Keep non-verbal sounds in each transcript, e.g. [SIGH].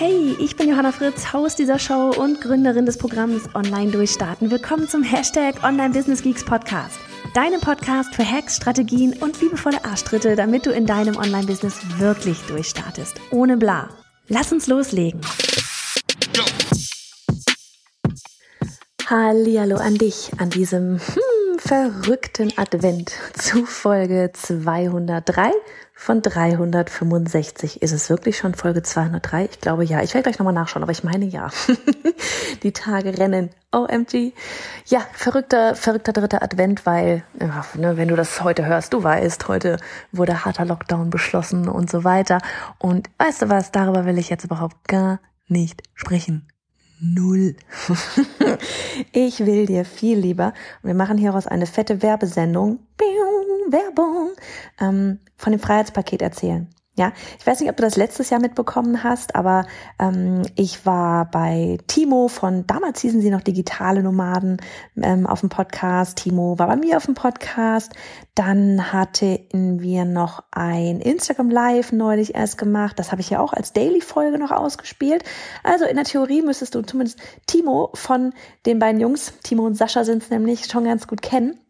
Hey, ich bin Johanna Fritz, Haus dieser Show und Gründerin des Programms Online Durchstarten. Willkommen zum Hashtag Online Business Geeks Podcast. Deinem Podcast für Hacks, Strategien und liebevolle Arschtritte, damit du in deinem Online-Business wirklich durchstartest. Ohne bla. Lass uns loslegen. Hallihallo an dich an diesem hm, verrückten Advent zu Folge 203 von 365. Ist es wirklich schon Folge 203? Ich glaube ja. Ich werde gleich nochmal nachschauen, aber ich meine ja. [LAUGHS] Die Tage rennen. OMG. Ja, verrückter, verrückter dritter Advent, weil, ja, ne, wenn du das heute hörst, du weißt, heute wurde harter Lockdown beschlossen und so weiter. Und weißt du was, darüber will ich jetzt überhaupt gar nicht sprechen. Null. [LAUGHS] ich will dir viel lieber. Wir machen hieraus eine fette Werbesendung. Werbung. Ähm, von dem Freiheitspaket erzählen. Ja, ich weiß nicht, ob du das letztes Jahr mitbekommen hast, aber ähm, ich war bei Timo von damals hießen sie noch digitale Nomaden ähm, auf dem Podcast. Timo war bei mir auf dem Podcast. Dann hatten wir noch ein Instagram Live neulich erst gemacht. Das habe ich ja auch als Daily Folge noch ausgespielt. Also in der Theorie müsstest du zumindest Timo von den beiden Jungs, Timo und Sascha sind es nämlich schon ganz gut kennen.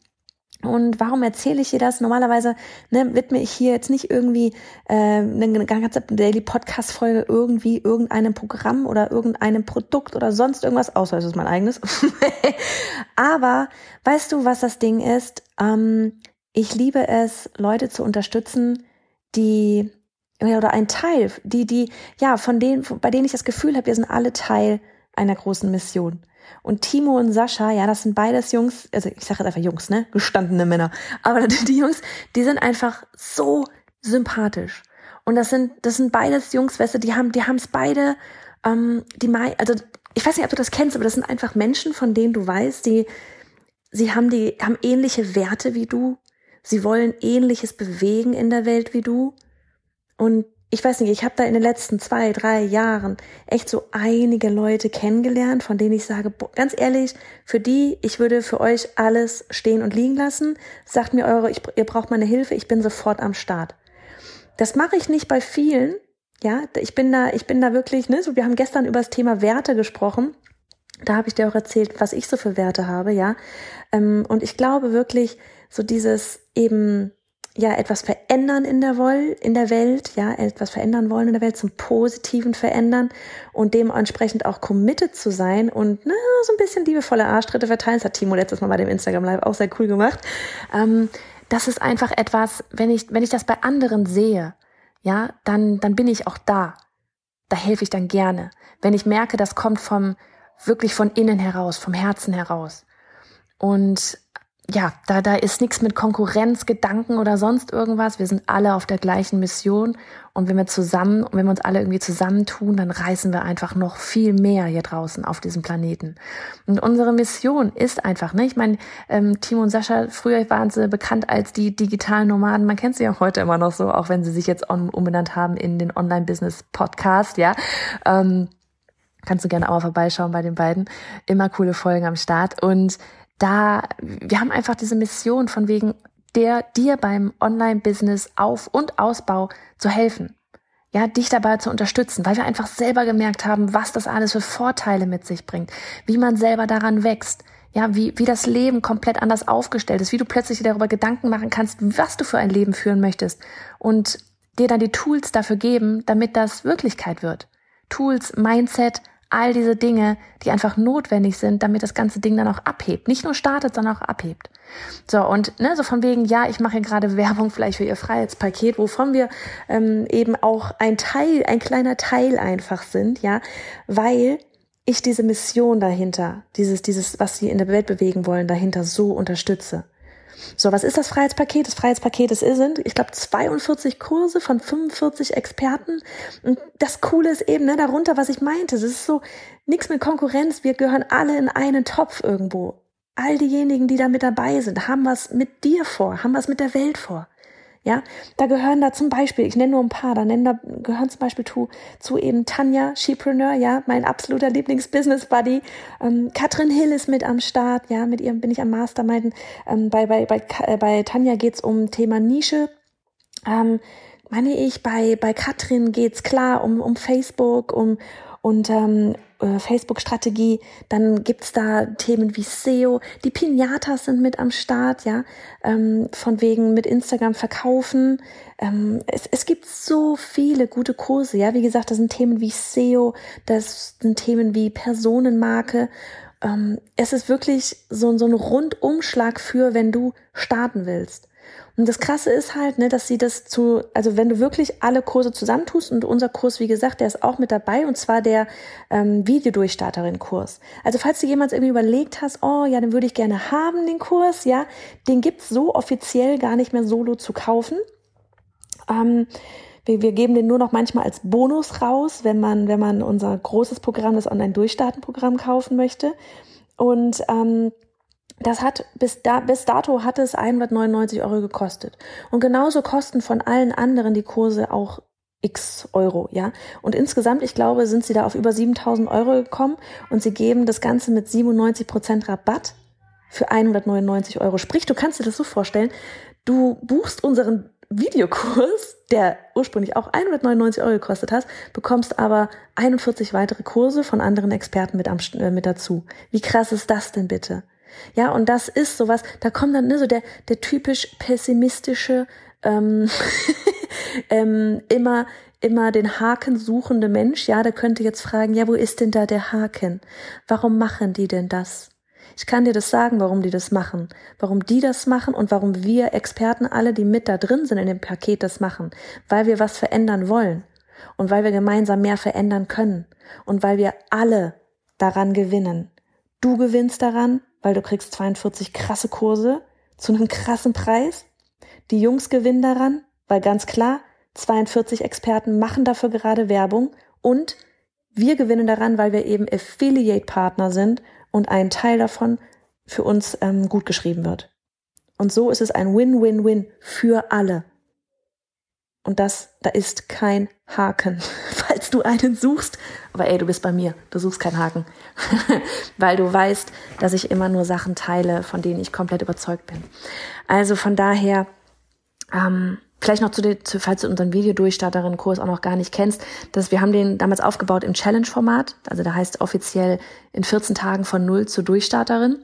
Und warum erzähle ich dir das? Normalerweise ne, widme ich hier jetzt nicht irgendwie äh, eine ganze Daily Podcast Folge irgendwie irgendeinem Programm oder irgendeinem Produkt oder sonst irgendwas, außer es ist mein eigenes. [LAUGHS] Aber weißt du, was das Ding ist? Ähm, ich liebe es, Leute zu unterstützen, die oder ein Teil, die die ja von denen, bei denen ich das Gefühl habe, wir sind alle Teil einer großen Mission. Und Timo und Sascha, ja, das sind beides Jungs, also ich sage jetzt einfach Jungs, ne? Gestandene Männer. Aber [LAUGHS] die Jungs, die sind einfach so sympathisch. Und das sind, das sind beides Jungs, weißt du, die haben, die haben es beide, ähm, die also ich weiß nicht, ob du das kennst, aber das sind einfach Menschen, von denen du weißt, die, sie haben die, haben ähnliche Werte wie du. Sie wollen ähnliches bewegen in der Welt wie du. Und ich weiß nicht, ich habe da in den letzten zwei, drei Jahren echt so einige Leute kennengelernt, von denen ich sage, boah, ganz ehrlich, für die, ich würde für euch alles stehen und liegen lassen. Sagt mir eure, ich, ihr braucht meine Hilfe, ich bin sofort am Start. Das mache ich nicht bei vielen. Ja, ich bin da, ich bin da wirklich, ne, so wir haben gestern über das Thema Werte gesprochen. Da habe ich dir auch erzählt, was ich so für Werte habe, ja. Ähm, und ich glaube wirklich, so dieses eben ja etwas verändern in der, Woll, in der Welt, ja, etwas verändern wollen in der Welt, zum Positiven verändern und dementsprechend auch committed zu sein und na, so ein bisschen liebevolle Arschtritte verteilen. Das hat Timo letztes Mal bei dem Instagram Live auch sehr cool gemacht. Ähm, das ist einfach etwas, wenn ich, wenn ich das bei anderen sehe, ja, dann, dann bin ich auch da. Da helfe ich dann gerne. Wenn ich merke, das kommt vom, wirklich von innen heraus, vom Herzen heraus. Und ja, da, da ist nichts mit Konkurrenzgedanken oder sonst irgendwas. Wir sind alle auf der gleichen Mission. Und wenn wir zusammen, wenn wir uns alle irgendwie zusammentun, dann reißen wir einfach noch viel mehr hier draußen auf diesem Planeten. Und unsere Mission ist einfach, ne? Ich meine, ähm, Timo und Sascha, früher waren sie bekannt als die digitalen Nomaden. Man kennt sie auch heute immer noch so, auch wenn sie sich jetzt um, umbenannt haben in den Online-Business-Podcast, ja. Ähm, kannst du gerne auch mal vorbeischauen bei den beiden. Immer coole Folgen am Start. Und da, wir haben einfach diese Mission von wegen der, dir beim Online-Business Auf- und Ausbau zu helfen. Ja, dich dabei zu unterstützen, weil wir einfach selber gemerkt haben, was das alles für Vorteile mit sich bringt, wie man selber daran wächst, ja, wie, wie das Leben komplett anders aufgestellt ist, wie du plötzlich darüber Gedanken machen kannst, was du für ein Leben führen möchtest und dir dann die Tools dafür geben, damit das Wirklichkeit wird. Tools, Mindset, all diese Dinge, die einfach notwendig sind, damit das ganze Ding dann auch abhebt. Nicht nur startet, sondern auch abhebt. So, und ne, so von wegen, ja, ich mache gerade Werbung vielleicht für ihr Freiheitspaket, wovon wir ähm, eben auch ein Teil, ein kleiner Teil einfach sind, ja, weil ich diese Mission dahinter, dieses, dieses, was sie in der Welt bewegen wollen, dahinter so unterstütze. So, was ist das Freiheitspaket? Das Freiheitspaket ist, sind, ich glaube, 42 Kurse von 45 Experten. Und das Coole ist eben, ne, darunter, was ich meinte, es ist so nichts mit Konkurrenz. Wir gehören alle in einen Topf irgendwo. All diejenigen, die da mit dabei sind, haben was mit dir vor, haben was mit der Welt vor. Ja, da gehören da zum Beispiel, ich nenne nur ein paar, da nennen da gehören zum Beispiel zu, zu eben Tanja, Shepreneur, ja, mein absoluter Lieblings-Business-Buddy. Ähm, Katrin Hill ist mit am Start, ja, mit ihr bin ich am Mastermind. Ähm, bei, bei, bei, äh, bei Tanja geht's um Thema Nische. Ähm, meine ich, bei, bei Katrin geht's klar um, um Facebook, um, und ähm, äh, Facebook-Strategie. Dann gibt's da Themen wie SEO. Die Pinatas sind mit am Start, ja, ähm, von wegen mit Instagram verkaufen. Ähm, es, es gibt so viele gute Kurse, ja. Wie gesagt, das sind Themen wie SEO, das sind Themen wie Personenmarke. Ähm, es ist wirklich so, so ein Rundumschlag für, wenn du starten willst. Und das Krasse ist halt, ne, dass sie das zu, also wenn du wirklich alle Kurse zusammentust und unser Kurs, wie gesagt, der ist auch mit dabei und zwar der ähm, Videodurchstarterin-Kurs. Also falls du jemals irgendwie überlegt hast, oh ja, den würde ich gerne haben, den Kurs, ja, den gibt's so offiziell gar nicht mehr solo zu kaufen. Ähm, wir, wir geben den nur noch manchmal als Bonus raus, wenn man, wenn man unser großes Programm, das Online-Durchstarten-Programm kaufen möchte. Und ähm, das hat bis, da, bis dato hat es 199 Euro gekostet. Und genauso kosten von allen anderen die Kurse auch x Euro, ja. Und insgesamt, ich glaube, sind sie da auf über 7000 Euro gekommen und sie geben das Ganze mit 97 Prozent Rabatt für 199 Euro. Sprich, du kannst dir das so vorstellen, du buchst unseren Videokurs, der ursprünglich auch 199 Euro gekostet hat, bekommst aber 41 weitere Kurse von anderen Experten mit, am, äh, mit dazu. Wie krass ist das denn bitte? Ja, und das ist sowas, da kommt dann ne, so der, der typisch pessimistische, ähm, [LAUGHS] ähm, immer, immer den Haken suchende Mensch, ja, der könnte jetzt fragen, ja, wo ist denn da der Haken? Warum machen die denn das? Ich kann dir das sagen, warum die das machen, warum die das machen und warum wir Experten alle, die mit da drin sind in dem Paket, das machen, weil wir was verändern wollen und weil wir gemeinsam mehr verändern können und weil wir alle daran gewinnen. Du gewinnst daran, weil du kriegst 42 krasse Kurse zu einem krassen Preis. Die Jungs gewinnen daran, weil ganz klar, 42 Experten machen dafür gerade Werbung und wir gewinnen daran, weil wir eben Affiliate-Partner sind und ein Teil davon für uns ähm, gut geschrieben wird. Und so ist es ein Win-Win-Win für alle. Und das, da ist kein Haken. [LAUGHS] Falls du einen suchst, aber ey, du bist bei mir, du suchst keinen Haken. [LAUGHS] Weil du weißt, dass ich immer nur Sachen teile, von denen ich komplett überzeugt bin. Also von daher, ähm, Vielleicht noch zu, den, zu falls du unseren Videodurchstarterin-Kurs auch noch gar nicht kennst, dass wir haben den damals aufgebaut im Challenge-Format. Also da heißt offiziell in 14 Tagen von Null zur Durchstarterin.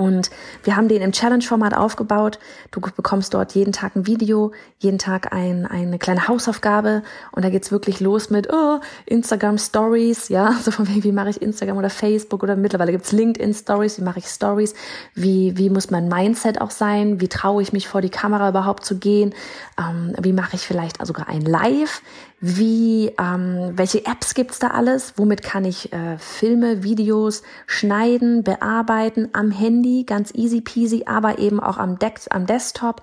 Und wir haben den im Challenge-Format aufgebaut. Du bekommst dort jeden Tag ein Video, jeden Tag ein, eine kleine Hausaufgabe. Und da geht's wirklich los mit oh, Instagram Stories, ja, [LAUGHS] so von wegen, wie mache ich Instagram oder Facebook oder mittlerweile gibt's LinkedIn Stories, wie mache ich Stories, wie, wie muss mein Mindset auch sein, wie traue ich mich vor die Kamera überhaupt zu gehen, ähm, wie mache ich vielleicht sogar ein Live, wie, ähm, welche Apps gibt's da alles? Womit kann ich äh, Filme, Videos schneiden, bearbeiten am Handy, ganz easy peasy, aber eben auch am, De am Desktop.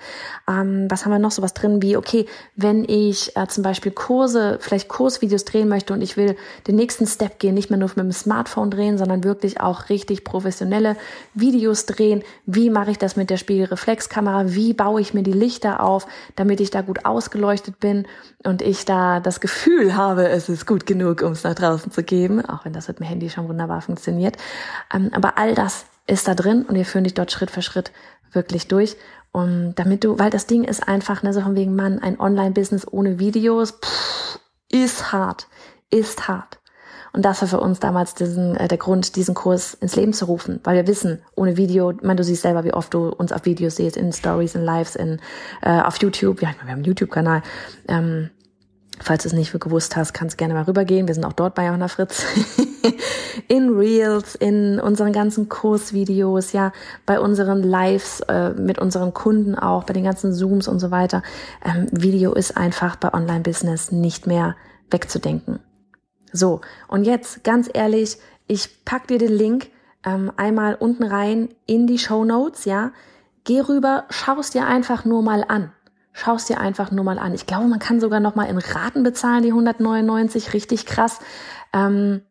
Ähm, was haben wir noch so was drin wie, okay, wenn ich äh, zum Beispiel Kurse, vielleicht Kursvideos drehen möchte und ich will den nächsten Step gehen, nicht mehr nur mit dem Smartphone drehen, sondern wirklich auch richtig professionelle Videos drehen. Wie mache ich das mit der Spiegelreflexkamera? Wie baue ich mir die Lichter auf, damit ich da gut ausgeleuchtet bin und ich da das Gefühl habe, es ist gut genug, um es nach draußen zu geben, auch wenn das mit dem Handy schon wunderbar funktioniert. Ähm, aber all das ist da drin und wir führen dich dort Schritt für Schritt wirklich durch. Und damit du, weil das Ding ist einfach, ne, so von wegen, Mann, ein Online-Business ohne Videos, pff, ist hart, ist hart. Und das war für uns damals diesen, äh, der Grund, diesen Kurs ins Leben zu rufen, weil wir wissen, ohne Video, ich meine, du siehst selber, wie oft du uns auf Videos siehst, in Stories, in Lives, in, äh, auf YouTube. Ja, wir haben einen YouTube-Kanal. Ähm, Falls du es nicht gewusst hast, kannst gerne mal rübergehen. Wir sind auch dort bei Johanna Fritz. [LAUGHS] in Reels, in unseren ganzen Kursvideos, ja, bei unseren Lives, äh, mit unseren Kunden auch, bei den ganzen Zooms und so weiter. Ähm, Video ist einfach bei Online-Business nicht mehr wegzudenken. So, und jetzt ganz ehrlich, ich pack dir den Link ähm, einmal unten rein in die Show Notes, ja geh rüber, schaust dir einfach nur mal an. Schaust dir einfach nur mal an. Ich glaube, man kann sogar noch mal in Raten bezahlen, die 199, richtig krass. Ähm,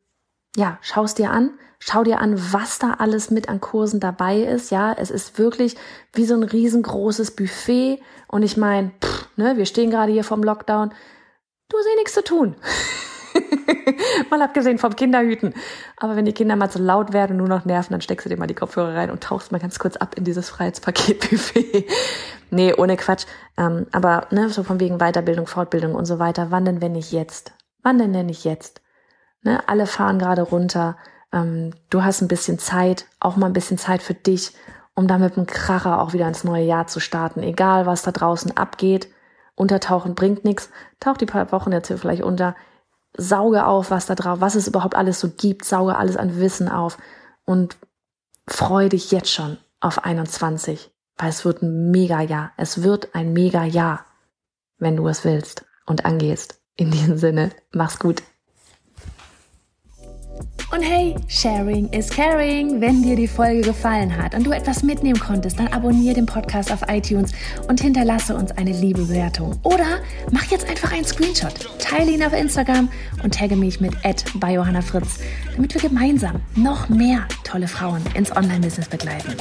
ja, schaust dir an, schau dir an, was da alles mit an Kursen dabei ist. Ja, es ist wirklich wie so ein riesengroßes Buffet. Und ich meine, ne, wir stehen gerade hier vom Lockdown. Du hast eh nichts zu tun. [LAUGHS] mal abgesehen vom Kinderhüten. Aber wenn die Kinder mal zu laut werden und nur noch nerven, dann steckst du dir mal die Kopfhörer rein und tauchst mal ganz kurz ab in dieses Freiheitspaket-Buffet. Nee, ohne Quatsch. Ähm, aber ne, so von wegen Weiterbildung, Fortbildung und so weiter. Wann denn, wenn nicht jetzt? Wann denn, wenn nicht jetzt? Ne, alle fahren gerade runter. Ähm, du hast ein bisschen Zeit, auch mal ein bisschen Zeit für dich, um da mit einem Kracher auch wieder ins neue Jahr zu starten. Egal, was da draußen abgeht. Untertauchen bringt nichts. Tauch die paar Wochen jetzt hier vielleicht unter sauge auf, was da drauf, was es überhaupt alles so gibt, sauge alles an Wissen auf und freu dich jetzt schon auf 21, weil es wird ein mega Jahr. Es wird ein mega Jahr, wenn du es willst und angehst. In diesem Sinne, mach's gut. Und hey, Sharing is Caring. Wenn dir die Folge gefallen hat und du etwas mitnehmen konntest, dann abonniere den Podcast auf iTunes und hinterlasse uns eine liebe Bewertung. Oder mach jetzt einfach einen Screenshot, teile ihn auf Instagram und tagge mich mit bei Johanna Fritz, damit wir gemeinsam noch mehr tolle Frauen ins Online-Business begleiten.